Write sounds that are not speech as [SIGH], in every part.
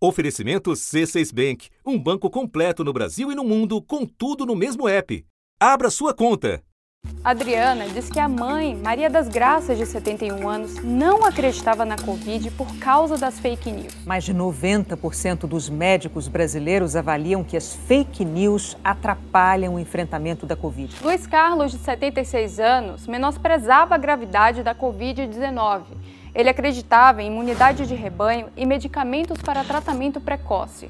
Oferecimento C6 Bank, um banco completo no Brasil e no mundo, com tudo no mesmo app. Abra sua conta. Adriana diz que a mãe, Maria das Graças, de 71 anos, não acreditava na Covid por causa das fake news. Mais de 90% dos médicos brasileiros avaliam que as fake news atrapalham o enfrentamento da Covid. Luiz Carlos, de 76 anos, menosprezava a gravidade da Covid-19. Ele acreditava em imunidade de rebanho e medicamentos para tratamento precoce.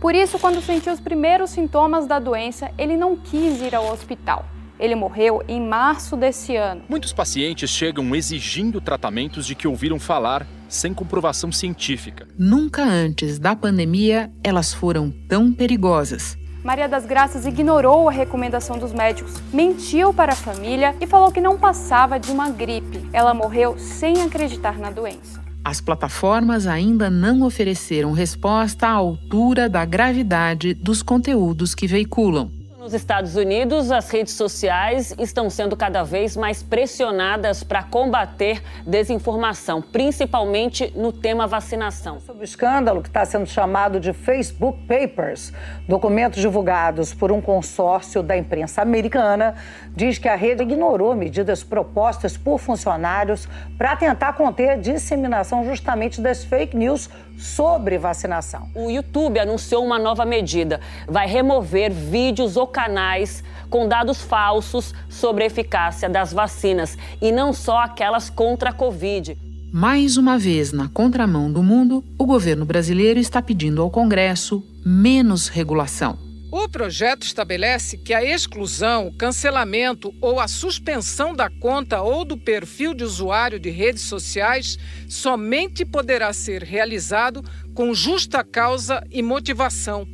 Por isso, quando sentiu os primeiros sintomas da doença, ele não quis ir ao hospital. Ele morreu em março desse ano. Muitos pacientes chegam exigindo tratamentos de que ouviram falar sem comprovação científica. Nunca antes da pandemia elas foram tão perigosas. Maria das Graças ignorou a recomendação dos médicos, mentiu para a família e falou que não passava de uma gripe. Ela morreu sem acreditar na doença. As plataformas ainda não ofereceram resposta à altura da gravidade dos conteúdos que veiculam. Nos Estados Unidos, as redes sociais estão sendo cada vez mais pressionadas para combater desinformação, principalmente no tema vacinação. Sobre o escândalo que está sendo chamado de Facebook Papers, documentos divulgados por um consórcio da imprensa americana, diz que a rede ignorou medidas propostas por funcionários para tentar conter a disseminação justamente das fake news sobre vacinação. O YouTube anunciou uma nova medida. Vai remover vídeos ou canais com dados falsos sobre a eficácia das vacinas e não só aquelas contra a Covid. Mais uma vez, na contramão do mundo, o governo brasileiro está pedindo ao Congresso menos regulação. O projeto estabelece que a exclusão, o cancelamento ou a suspensão da conta ou do perfil de usuário de redes sociais somente poderá ser realizado com justa causa e motivação.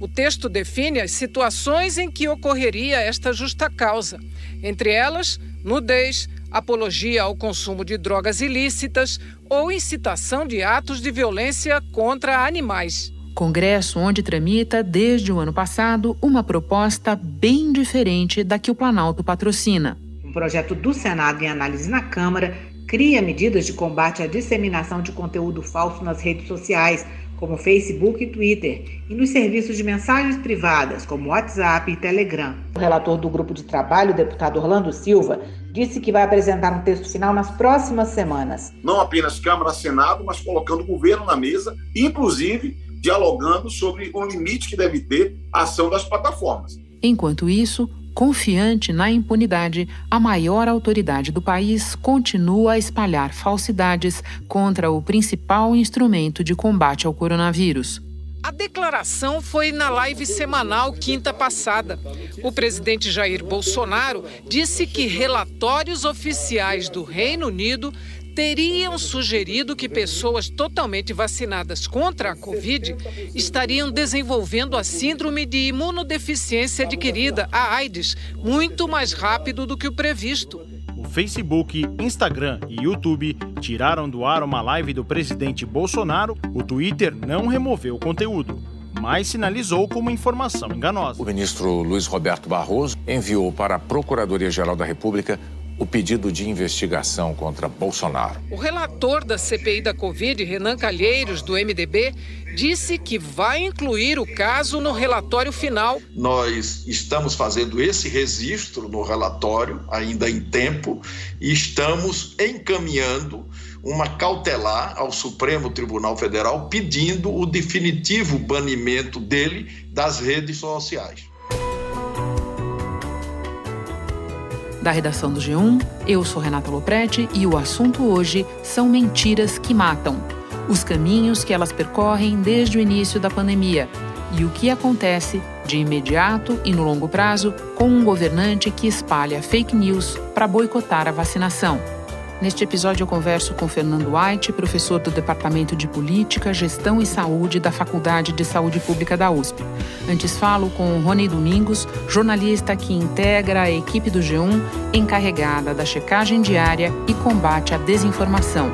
O texto define as situações em que ocorreria esta justa causa, entre elas, nudez, apologia ao consumo de drogas ilícitas ou incitação de atos de violência contra animais. Congresso onde tramita, desde o ano passado, uma proposta bem diferente da que o Planalto patrocina. Um projeto do Senado em análise na Câmara cria medidas de combate à disseminação de conteúdo falso nas redes sociais, como Facebook e Twitter, e nos serviços de mensagens privadas, como WhatsApp e Telegram. O relator do grupo de trabalho, o deputado Orlando Silva, disse que vai apresentar um texto final nas próximas semanas. Não apenas Câmara, Senado, mas colocando o governo na mesa, inclusive dialogando sobre o limite que deve ter a ação das plataformas. Enquanto isso, confiante na impunidade, a maior autoridade do país continua a espalhar falsidades contra o principal instrumento de combate ao coronavírus. A declaração foi na live semanal quinta passada. O presidente Jair Bolsonaro disse que relatórios oficiais do Reino Unido teriam sugerido que pessoas totalmente vacinadas contra a Covid estariam desenvolvendo a síndrome de imunodeficiência adquirida, a AIDS, muito mais rápido do que o previsto. O Facebook, Instagram e YouTube tiraram do ar uma live do presidente Bolsonaro. O Twitter não removeu o conteúdo mas sinalizou como informação enganosa. O ministro Luiz Roberto Barroso enviou para a Procuradoria-Geral da República o pedido de investigação contra Bolsonaro. O relator da CPI da Covid, Renan Calheiros, do MDB, disse que vai incluir o caso no relatório final. Nós estamos fazendo esse registro no relatório, ainda em tempo, e estamos encaminhando uma cautelar ao Supremo Tribunal Federal pedindo o definitivo banimento dele das redes sociais. Da redação do G1, eu sou Renata Loprete e o assunto hoje são mentiras que matam. Os caminhos que elas percorrem desde o início da pandemia e o que acontece de imediato e no longo prazo com um governante que espalha fake news para boicotar a vacinação. Neste episódio, eu converso com Fernando White, professor do Departamento de Política, Gestão e Saúde da Faculdade de Saúde Pública da USP. Antes, falo com Rony Domingos, jornalista que integra a equipe do G1, encarregada da checagem diária e combate à desinformação.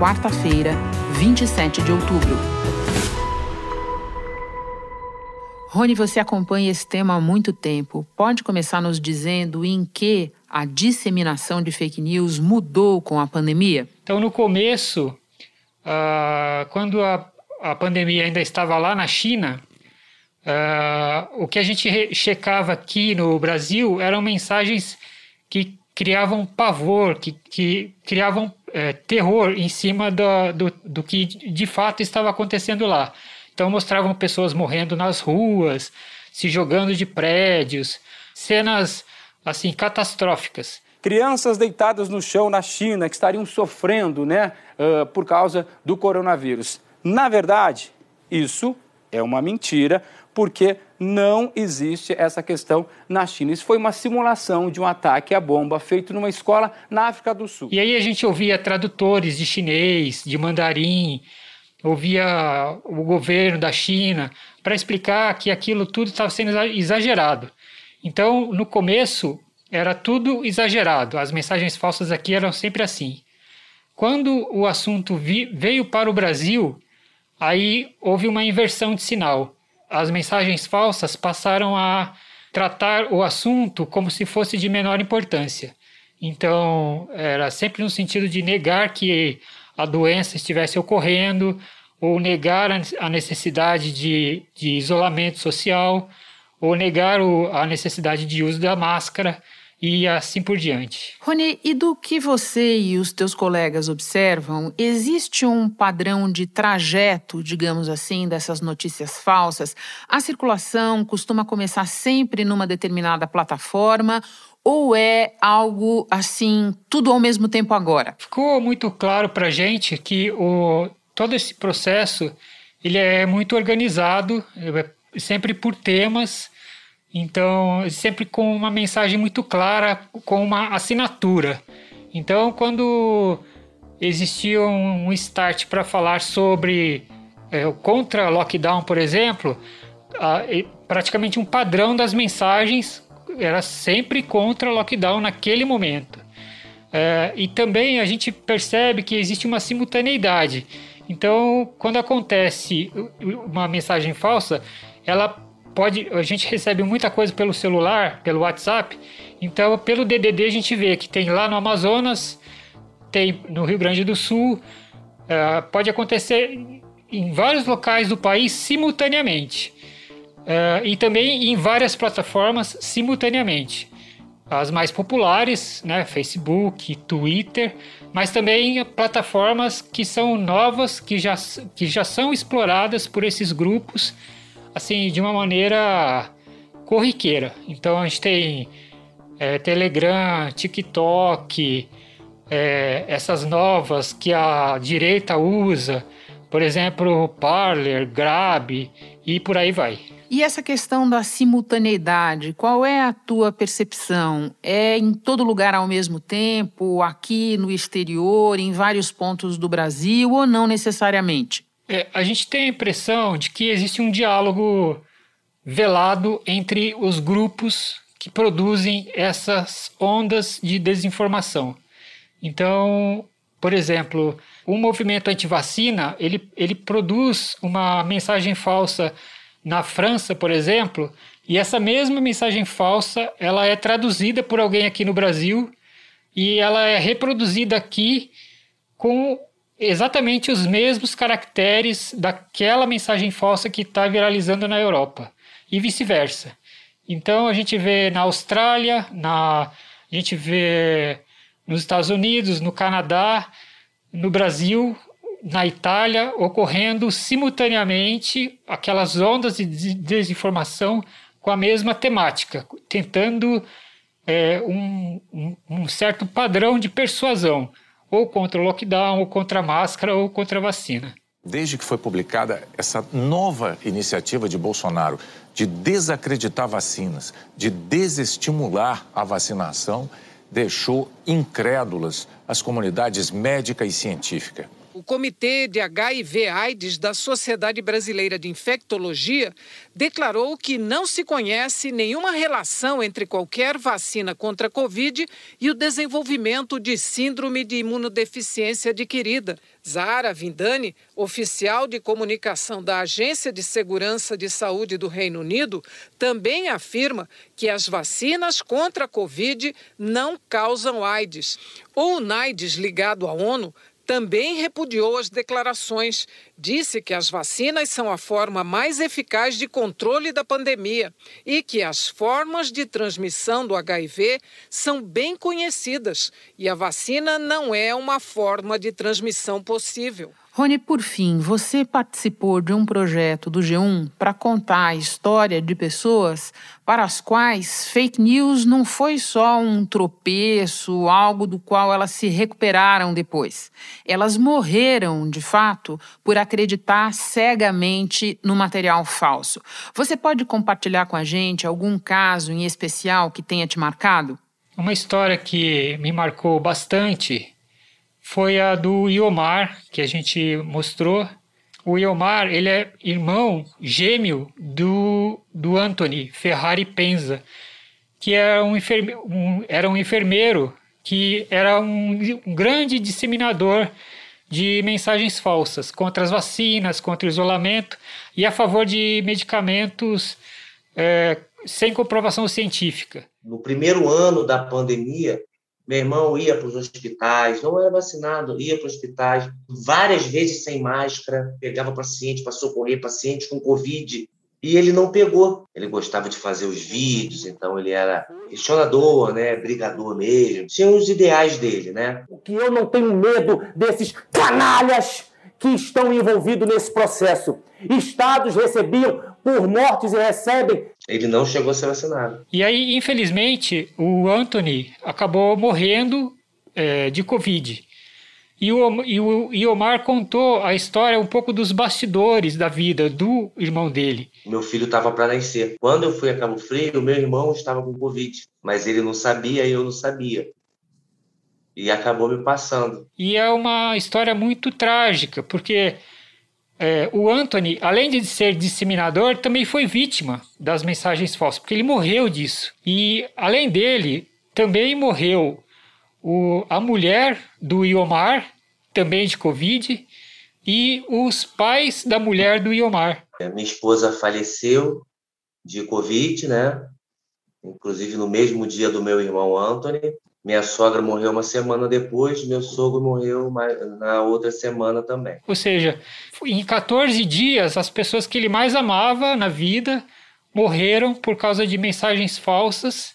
Quarta-feira, 27 de outubro. Rony, você acompanha esse tema há muito tempo. Pode começar nos dizendo em que a disseminação de fake news mudou com a pandemia? Então, no começo, uh, quando a, a pandemia ainda estava lá na China, uh, o que a gente checava aqui no Brasil eram mensagens que criavam pavor, que, que criavam é, terror em cima do, do, do que de fato estava acontecendo lá. Então mostravam pessoas morrendo nas ruas, se jogando de prédios, cenas assim catastróficas. Crianças deitadas no chão na China que estariam sofrendo, né, uh, por causa do coronavírus. Na verdade, isso é uma mentira, porque não existe essa questão na China. Isso foi uma simulação de um ataque à bomba feito numa escola na África do Sul. E aí a gente ouvia tradutores de chinês, de mandarim, ouvia o governo da China para explicar que aquilo tudo estava sendo exagerado. Então, no começo, era tudo exagerado. As mensagens falsas aqui eram sempre assim. Quando o assunto veio para o Brasil, aí houve uma inversão de sinal as mensagens falsas passaram a tratar o assunto como se fosse de menor importância. Então, era sempre no sentido de negar que a doença estivesse ocorrendo ou negar a necessidade de, de isolamento social ou negar o, a necessidade de uso da máscara e assim por diante. Rony, e do que você e os teus colegas observam, existe um padrão de trajeto, digamos assim, dessas notícias falsas? A circulação costuma começar sempre numa determinada plataforma ou é algo assim, tudo ao mesmo tempo agora? Ficou muito claro para gente que o, todo esse processo ele é muito organizado, é sempre por temas então, sempre com uma mensagem muito clara, com uma assinatura. Então, quando existia um start para falar sobre é, contra lockdown, por exemplo, a, praticamente um padrão das mensagens era sempre contra lockdown naquele momento. É, e também a gente percebe que existe uma simultaneidade. Então, quando acontece uma mensagem falsa, ela pode, a gente recebe muita coisa pelo celular, pelo WhatsApp. Então, pelo DDD a gente vê que tem lá no Amazonas, tem no Rio Grande do Sul, uh, pode acontecer em vários locais do país simultaneamente. Uh, e também em várias plataformas simultaneamente. As mais populares, né, Facebook, Twitter, mas também plataformas que são novas, que já, que já são exploradas por esses grupos assim, de uma maneira corriqueira. Então a gente tem é, Telegram, TikTok, é, essas novas que a direita usa, por exemplo, Parler, Grab e por aí vai. E essa questão da simultaneidade, qual é a tua percepção? É em todo lugar ao mesmo tempo, aqui no exterior, em vários pontos do Brasil ou não necessariamente? É, a gente tem a impressão de que existe um diálogo velado entre os grupos que produzem essas ondas de desinformação. Então, por exemplo, o movimento anti-vacina, ele, ele produz uma mensagem falsa na França, por exemplo, e essa mesma mensagem falsa, ela é traduzida por alguém aqui no Brasil e ela é reproduzida aqui com exatamente os mesmos caracteres daquela mensagem falsa que está viralizando na Europa e vice-versa. Então a gente vê na Austrália, na, a gente vê nos Estados Unidos, no Canadá, no Brasil, na Itália, ocorrendo simultaneamente aquelas ondas de desinformação com a mesma temática, tentando é, um, um, um certo padrão de persuasão ou contra o lockdown, ou contra a máscara, ou contra a vacina. Desde que foi publicada essa nova iniciativa de Bolsonaro de desacreditar vacinas, de desestimular a vacinação, deixou incrédulas as comunidades médica e científica. O Comitê de HIV-AIDS da Sociedade Brasileira de Infectologia declarou que não se conhece nenhuma relação entre qualquer vacina contra a Covid e o desenvolvimento de síndrome de imunodeficiência adquirida. Zara Vindani, oficial de comunicação da Agência de Segurança de Saúde do Reino Unido, também afirma que as vacinas contra a Covid não causam AIDS. O UNAIDS, ligado à ONU, também repudiou as declarações. Disse que as vacinas são a forma mais eficaz de controle da pandemia e que as formas de transmissão do HIV são bem conhecidas e a vacina não é uma forma de transmissão possível. Rony, por fim, você participou de um projeto do G1 para contar a história de pessoas para as quais fake news não foi só um tropeço, algo do qual elas se recuperaram depois. Elas morreram, de fato, por acreditar cegamente no material falso. Você pode compartilhar com a gente algum caso em especial que tenha te marcado? Uma história que me marcou bastante foi a do Iomar, que a gente mostrou. O Iomar, ele é irmão gêmeo do, do Anthony Ferrari Penza, que era um, enferme, um, era um enfermeiro que era um, um grande disseminador de mensagens falsas contra as vacinas, contra o isolamento e a favor de medicamentos é, sem comprovação científica. No primeiro ano da pandemia, meu irmão ia para os hospitais, não era vacinado, ia para os hospitais, várias vezes sem máscara, pegava paciente para socorrer paciente com Covid. E ele não pegou. Ele gostava de fazer os vídeos, então ele era questionador, né? Brigador mesmo. Tinha os ideais dele, né? O que eu não tenho medo desses canalhas que estão envolvidos nesse processo. Estados recebiam por mortes e recebem. Ele não chegou a ser vacinado. E aí, infelizmente, o Anthony acabou morrendo é, de Covid. E o, e o Iomar contou a história um pouco dos bastidores da vida do irmão dele. Meu filho estava para nascer. Quando eu fui a Cabo Frio, meu irmão estava com Covid, mas ele não sabia e eu não sabia. E acabou me passando. E é uma história muito trágica, porque é, o Anthony, além de ser disseminador, também foi vítima das mensagens falsas, porque ele morreu disso. E, além dele, também morreu o, a mulher do Iomar, também de Covid, e os pais da mulher do Iomar. Minha esposa faleceu de Covid, né? Inclusive no mesmo dia do meu irmão Anthony. Minha sogra morreu uma semana depois, meu sogro morreu na outra semana também. Ou seja, em 14 dias, as pessoas que ele mais amava na vida morreram por causa de mensagens falsas,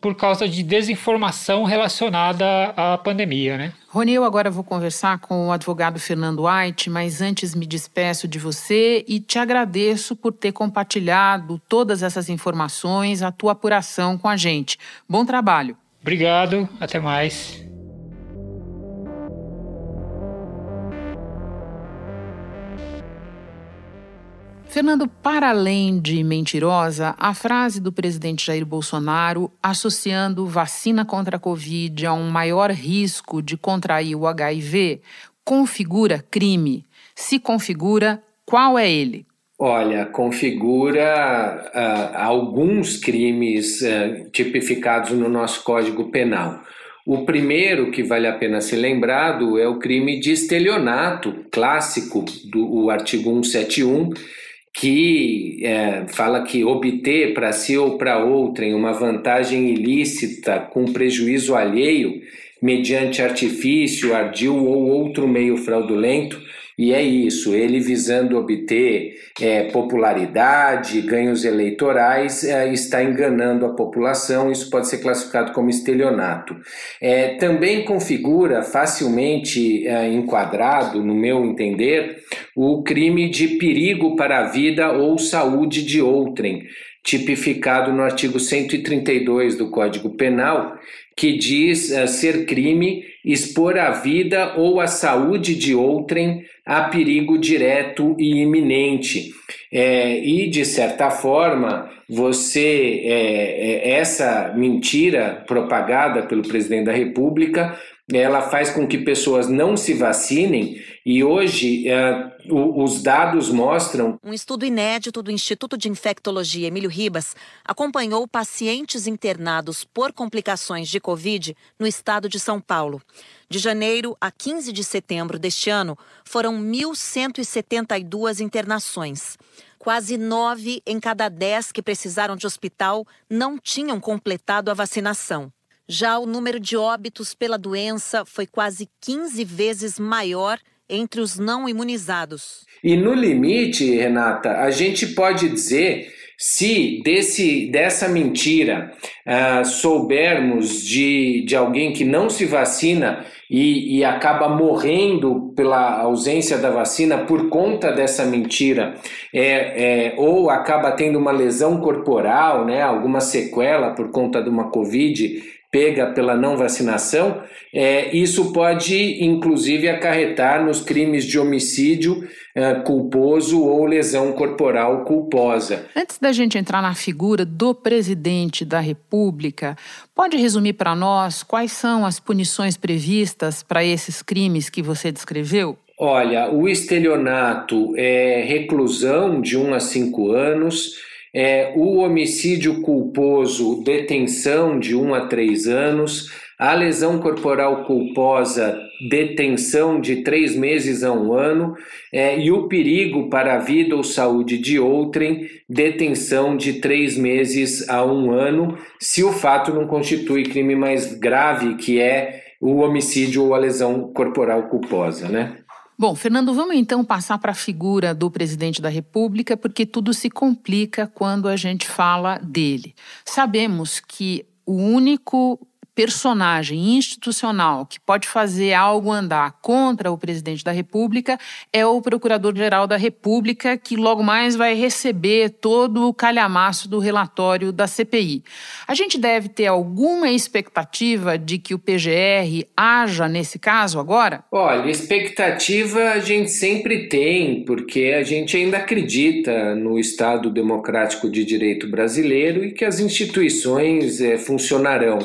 por causa de desinformação relacionada à pandemia, né? Rony, eu agora vou conversar com o advogado Fernando White, mas antes me despeço de você e te agradeço por ter compartilhado todas essas informações, a tua apuração com a gente. Bom trabalho. Obrigado, até mais. Fernando, para além de mentirosa, a frase do presidente Jair Bolsonaro associando vacina contra a Covid a um maior risco de contrair o HIV configura crime. Se configura, qual é ele? Olha, configura uh, alguns crimes uh, tipificados no nosso Código Penal. O primeiro que vale a pena ser lembrado é o crime de estelionato, clássico do artigo 171, que é, fala que obter para si ou para outrem uma vantagem ilícita com prejuízo alheio, mediante artifício, ardil ou outro meio fraudulento, e é isso, ele visando obter é, popularidade, ganhos eleitorais, é, está enganando a população, isso pode ser classificado como estelionato. É, também configura facilmente é, enquadrado, no meu entender, o crime de perigo para a vida ou saúde de outrem, tipificado no artigo 132 do Código Penal, que diz uh, ser crime expor a vida ou a saúde de outrem a perigo direto e iminente. É, e, de certa forma, você, é, é, essa mentira propagada pelo presidente da República, ela faz com que pessoas não se vacinem e hoje é, os dados mostram. Um estudo inédito do Instituto de Infectologia Emílio Ribas acompanhou pacientes internados por complicações de Covid no estado de São Paulo. De janeiro a 15 de setembro deste ano, foram 1.172 internações. Quase nove em cada dez que precisaram de hospital não tinham completado a vacinação. Já o número de óbitos pela doença foi quase 15 vezes maior entre os não imunizados. E no limite, Renata, a gente pode dizer se desse, dessa mentira uh, soubermos de, de alguém que não se vacina e, e, acaba morrendo pela ausência da vacina por conta dessa mentira, é, é, ou acaba tendo uma lesão corporal, né, alguma sequela por conta de uma Covid pega pela não vacinação, é, isso pode inclusive acarretar nos crimes de homicídio é, culposo ou lesão corporal culposa. Antes da gente entrar na figura do presidente da República, pode resumir para nós quais são as punições previstas para esses crimes que você descreveu? Olha, o estelionato é reclusão de 1 a 5 anos é, o homicídio culposo, detenção de 1 a 3 anos, a lesão corporal culposa, detenção de três meses a um ano, é, e o perigo para a vida ou saúde de outrem, detenção de três meses a um ano, se o fato não constitui crime mais grave, que é o homicídio ou a lesão corporal culposa, né? Bom, Fernando, vamos então passar para a figura do presidente da República, porque tudo se complica quando a gente fala dele. Sabemos que o único personagem institucional que pode fazer algo andar contra o presidente da República é o Procurador-Geral da República, que logo mais vai receber todo o calhamaço do relatório da CPI. A gente deve ter alguma expectativa de que o PGR haja nesse caso agora? Olha, expectativa a gente sempre tem, porque a gente ainda acredita no Estado democrático de direito brasileiro e que as instituições é, funcionarão.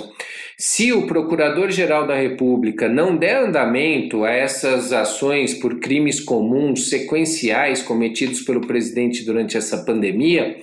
Se o Procurador-Geral da República não der andamento a essas ações por crimes comuns sequenciais cometidos pelo presidente durante essa pandemia,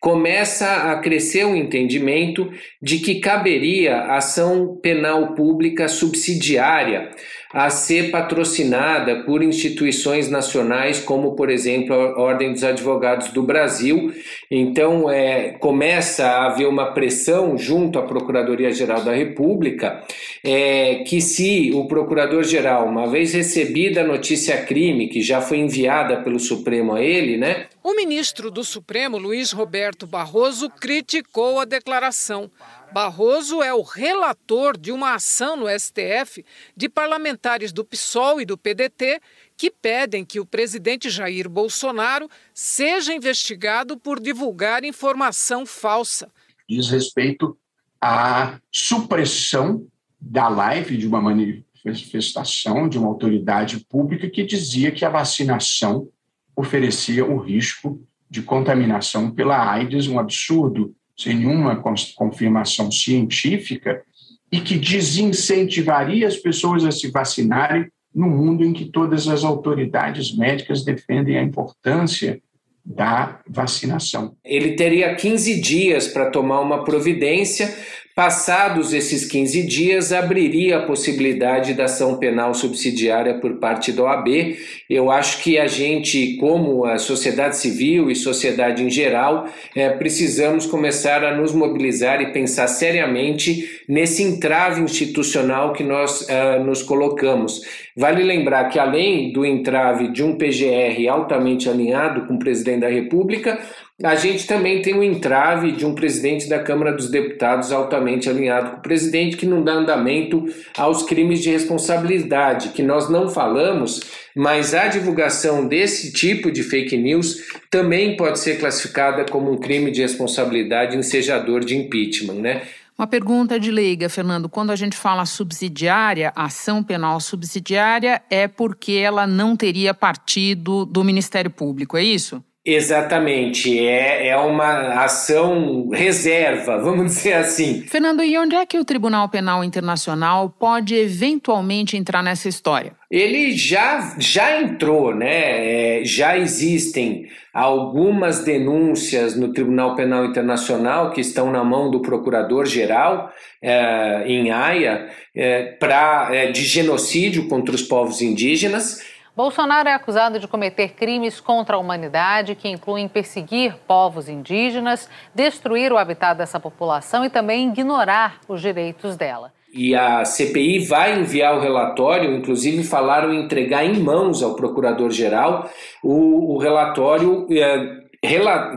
começa a crescer o entendimento de que caberia ação penal pública subsidiária a ser patrocinada por instituições nacionais, como, por exemplo, a Ordem dos Advogados do Brasil. Então, é, começa a haver uma pressão junto à Procuradoria-Geral da República, é, que se o Procurador-Geral, uma vez recebida a notícia crime, que já foi enviada pelo Supremo a ele, né? O ministro do Supremo, Luiz Roberto Barroso, criticou a declaração. Barroso é o relator de uma ação no STF de parlamentares do PSOL e do PDT que pedem que o presidente Jair Bolsonaro seja investigado por divulgar informação falsa. Diz respeito à supressão da live de uma manifestação de uma autoridade pública que dizia que a vacinação oferecia o risco de contaminação pela AIDS, um absurdo sem nenhuma confirmação científica, e que desincentivaria as pessoas a se vacinarem no mundo em que todas as autoridades médicas defendem a importância da vacinação. Ele teria 15 dias para tomar uma providência Passados esses 15 dias, abriria a possibilidade da ação penal subsidiária por parte da OAB. Eu acho que a gente, como a sociedade civil e sociedade em geral, é, precisamos começar a nos mobilizar e pensar seriamente nesse entrave institucional que nós é, nos colocamos. Vale lembrar que, além do entrave de um PGR altamente alinhado com o presidente da República, a gente também tem o um entrave de um presidente da Câmara dos Deputados altamente alinhado com o presidente, que não dá andamento aos crimes de responsabilidade, que nós não falamos, mas a divulgação desse tipo de fake news também pode ser classificada como um crime de responsabilidade ensejador de impeachment, né? Uma pergunta de leiga, Fernando. Quando a gente fala subsidiária, ação penal subsidiária, é porque ela não teria partido do Ministério Público, é isso? Exatamente, é, é uma ação reserva, [LAUGHS] vamos dizer assim. Fernando, e onde é que o Tribunal Penal Internacional pode eventualmente entrar nessa história? Ele já, já entrou, né? É, já existem algumas denúncias no Tribunal Penal Internacional que estão na mão do Procurador-Geral é, em Haia é, pra, é, de genocídio contra os povos indígenas Bolsonaro é acusado de cometer crimes contra a humanidade que incluem perseguir povos indígenas, destruir o habitat dessa população e também ignorar os direitos dela. E a CPI vai enviar o relatório, inclusive falaram em entregar em mãos ao procurador-geral o, o relatório é,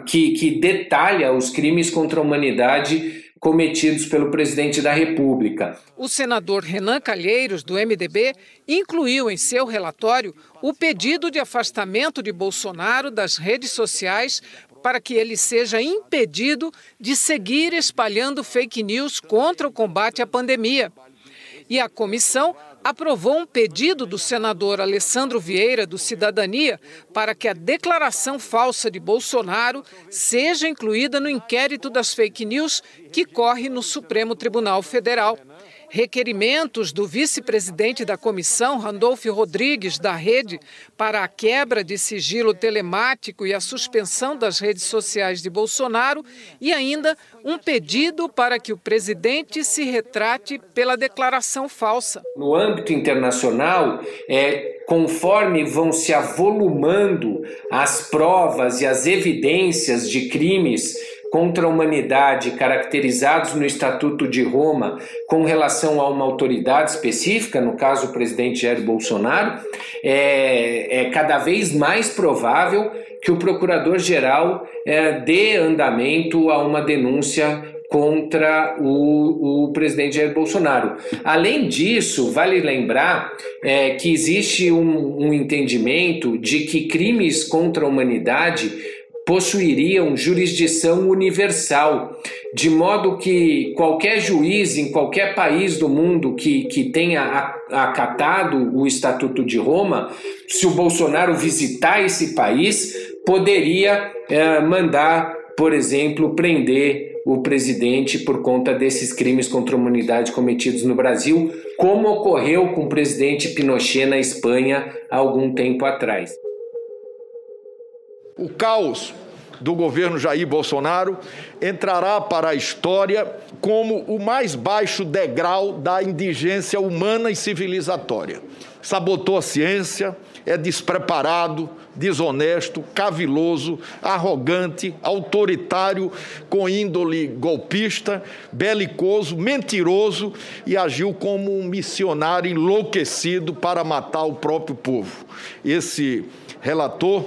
que, que detalha os crimes contra a humanidade cometidos pelo presidente da República. O senador Renan Calheiros, do MDB, incluiu em seu relatório o pedido de afastamento de Bolsonaro das redes sociais para que ele seja impedido de seguir espalhando fake news contra o combate à pandemia. E a comissão aprovou um pedido do senador Alessandro Vieira, do Cidadania, para que a declaração falsa de Bolsonaro seja incluída no inquérito das fake news que corre no Supremo Tribunal Federal. Requerimentos do vice-presidente da comissão, Randolfo Rodrigues, da Rede, para a quebra de sigilo telemático e a suspensão das redes sociais de Bolsonaro, e ainda um pedido para que o presidente se retrate pela declaração falsa. No âmbito internacional, é, conforme vão se avolumando as provas e as evidências de crimes contra a humanidade caracterizados no Estatuto de Roma com relação a uma autoridade específica, no caso o presidente Jair Bolsonaro, é, é cada vez mais provável que o procurador-geral é, dê andamento a uma denúncia contra o, o, presidente Jair Bolsonaro. Além disso, vale lembrar é, que existe um, um entendimento de que crimes contra a humanidade possuiriam jurisdição universal, de modo que qualquer juiz em qualquer país do mundo que, que tenha acatado o Estatuto de Roma, se o Bolsonaro visitar esse país, poderia é, mandar, por exemplo, prender o presidente por conta desses crimes contra a humanidade cometidos no Brasil, como ocorreu com o presidente Pinochet na Espanha há algum tempo atrás. O caos do governo Jair Bolsonaro entrará para a história como o mais baixo degrau da indigência humana e civilizatória. Sabotou a ciência, é despreparado, desonesto, caviloso, arrogante, autoritário, com índole golpista, belicoso, mentiroso e agiu como um missionário enlouquecido para matar o próprio povo. Esse relator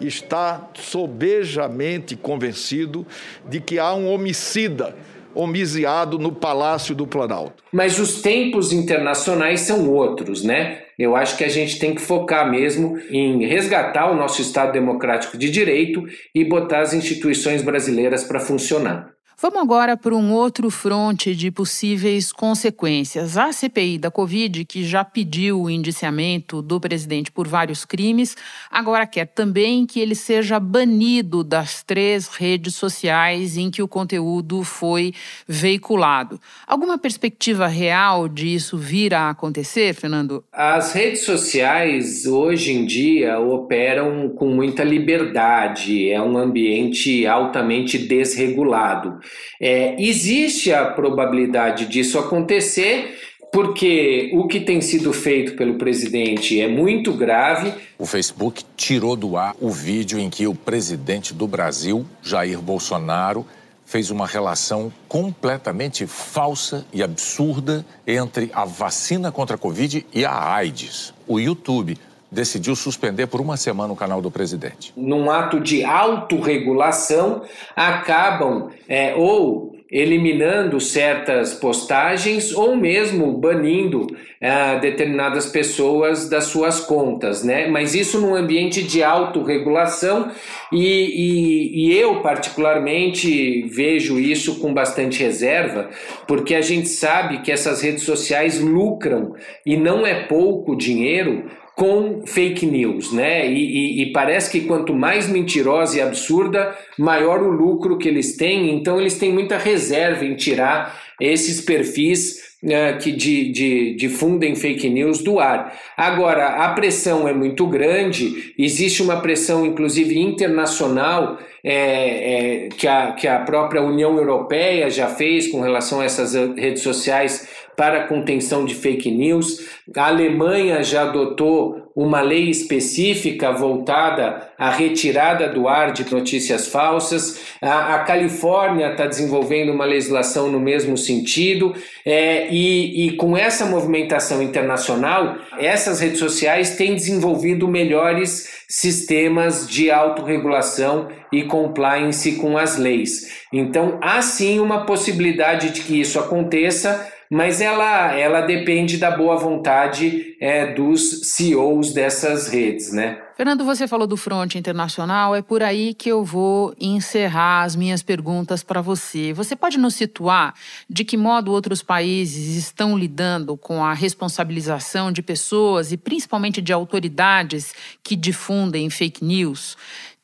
está sobejamente convencido de que há um homicida homiciado no Palácio do Planalto. Mas os tempos internacionais são outros, né? Eu acho que a gente tem que focar mesmo em resgatar o nosso Estado democrático de direito e botar as instituições brasileiras para funcionar. Vamos agora para um outro fronte de possíveis consequências. A CPI da Covid, que já pediu o indiciamento do presidente por vários crimes, agora quer também que ele seja banido das três redes sociais em que o conteúdo foi veiculado. Alguma perspectiva real disso vir a acontecer, Fernando? As redes sociais hoje em dia operam com muita liberdade, é um ambiente altamente desregulado. É, existe a probabilidade disso acontecer, porque o que tem sido feito pelo presidente é muito grave. O Facebook tirou do ar o vídeo em que o presidente do Brasil, Jair Bolsonaro, fez uma relação completamente falsa e absurda entre a vacina contra a Covid e a AIDS. O YouTube decidiu suspender por uma semana o canal do presidente. Num ato de autorregulação, acabam é, ou eliminando certas postagens ou mesmo banindo é, determinadas pessoas das suas contas, né? Mas isso num ambiente de autorregulação e, e, e eu particularmente vejo isso com bastante reserva, porque a gente sabe que essas redes sociais lucram e não é pouco dinheiro com fake news, né? E, e, e, parece que quanto mais mentirosa e absurda, maior o lucro que eles têm. Então eles têm muita reserva em tirar esses perfis uh, que de, de, difundem fake news do ar. Agora, a pressão é muito grande, existe uma pressão, inclusive internacional, é, é, que, a, que a própria União Europeia já fez com relação a essas redes sociais para a contenção de fake news. A Alemanha já adotou uma lei específica voltada à retirada do ar de notícias falsas. A, a Califórnia está desenvolvendo uma legislação no mesmo sentido. É, e, e com essa movimentação internacional, essas redes sociais têm desenvolvido melhores sistemas de autorregulação e compliance com as leis. Então, há sim uma possibilidade de que isso aconteça, mas ela, ela depende da boa vontade é, dos CEOs dessas redes, né? Fernando, você falou do fronte internacional, é por aí que eu vou encerrar as minhas perguntas para você. Você pode nos situar de que modo outros países estão lidando com a responsabilização de pessoas e principalmente de autoridades que difundem fake news?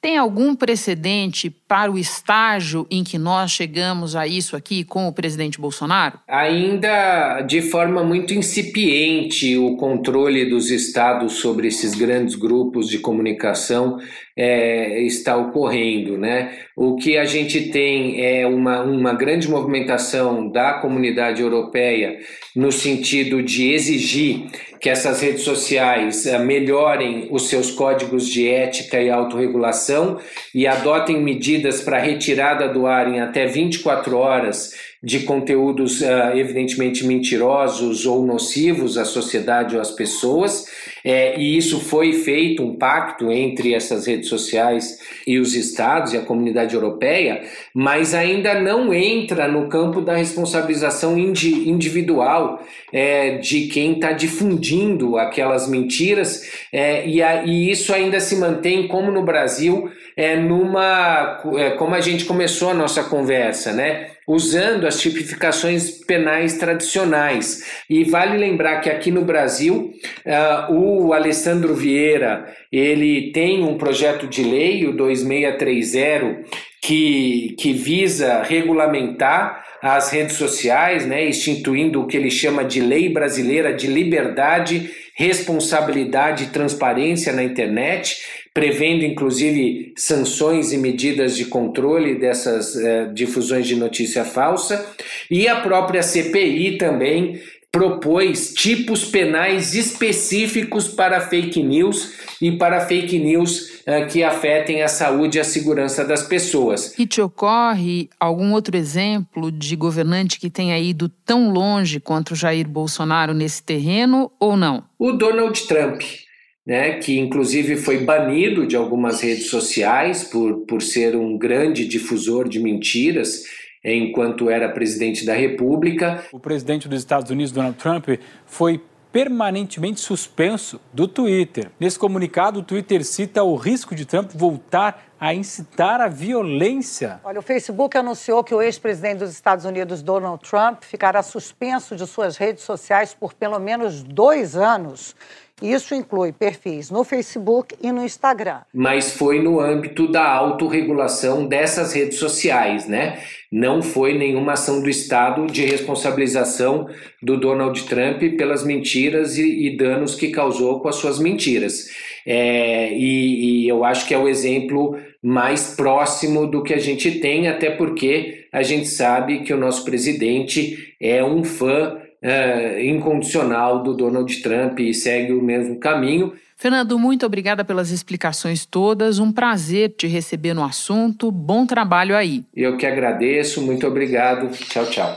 Tem algum precedente para o estágio em que nós chegamos a isso aqui com o presidente Bolsonaro? Ainda de forma muito incipiente, o controle dos estados sobre esses grandes grupos de comunicação é, está ocorrendo. Né? O que a gente tem é uma, uma grande movimentação da comunidade europeia no sentido de exigir que essas redes sociais uh, melhorem os seus códigos de ética e autorregulação e adotem medidas para retirada do ar em até 24 horas de conteúdos uh, evidentemente mentirosos ou nocivos à sociedade ou às pessoas. É, e isso foi feito, um pacto entre essas redes sociais e os estados e a comunidade europeia, mas ainda não entra no campo da responsabilização indi individual é, de quem está difundindo aquelas mentiras, é, e, e isso ainda se mantém, como no Brasil, é, numa. É, como a gente começou a nossa conversa, né? Usando as tipificações penais tradicionais. E vale lembrar que aqui no Brasil, uh, o Alessandro Vieira, ele tem um projeto de lei, o 2630, que, que visa regulamentar as redes sociais, né, instituindo o que ele chama de Lei Brasileira de Liberdade, Responsabilidade e Transparência na Internet, prevendo inclusive sanções e medidas de controle dessas eh, difusões de notícia falsa, e a própria CPI também propôs tipos penais específicos para fake news e para fake news eh, que afetem a saúde e a segurança das pessoas. E te ocorre algum outro exemplo de governante que tenha ido tão longe quanto o Jair Bolsonaro nesse terreno ou não? O Donald Trump né, que inclusive foi banido de algumas redes sociais por, por ser um grande difusor de mentiras enquanto era presidente da República. O presidente dos Estados Unidos, Donald Trump, foi permanentemente suspenso do Twitter. Nesse comunicado, o Twitter cita o risco de Trump voltar a incitar a violência. Olha, o Facebook anunciou que o ex-presidente dos Estados Unidos, Donald Trump, ficará suspenso de suas redes sociais por pelo menos dois anos isso inclui perfis no Facebook e no Instagram. Mas foi no âmbito da autorregulação dessas redes sociais, né? Não foi nenhuma ação do Estado de responsabilização do Donald Trump pelas mentiras e, e danos que causou com as suas mentiras. É, e, e eu acho que é o exemplo mais próximo do que a gente tem, até porque a gente sabe que o nosso presidente é um fã é, incondicional do Donald Trump e segue o mesmo caminho. Fernando, muito obrigada pelas explicações todas. Um prazer te receber no assunto. Bom trabalho aí. Eu que agradeço. Muito obrigado. Tchau, tchau.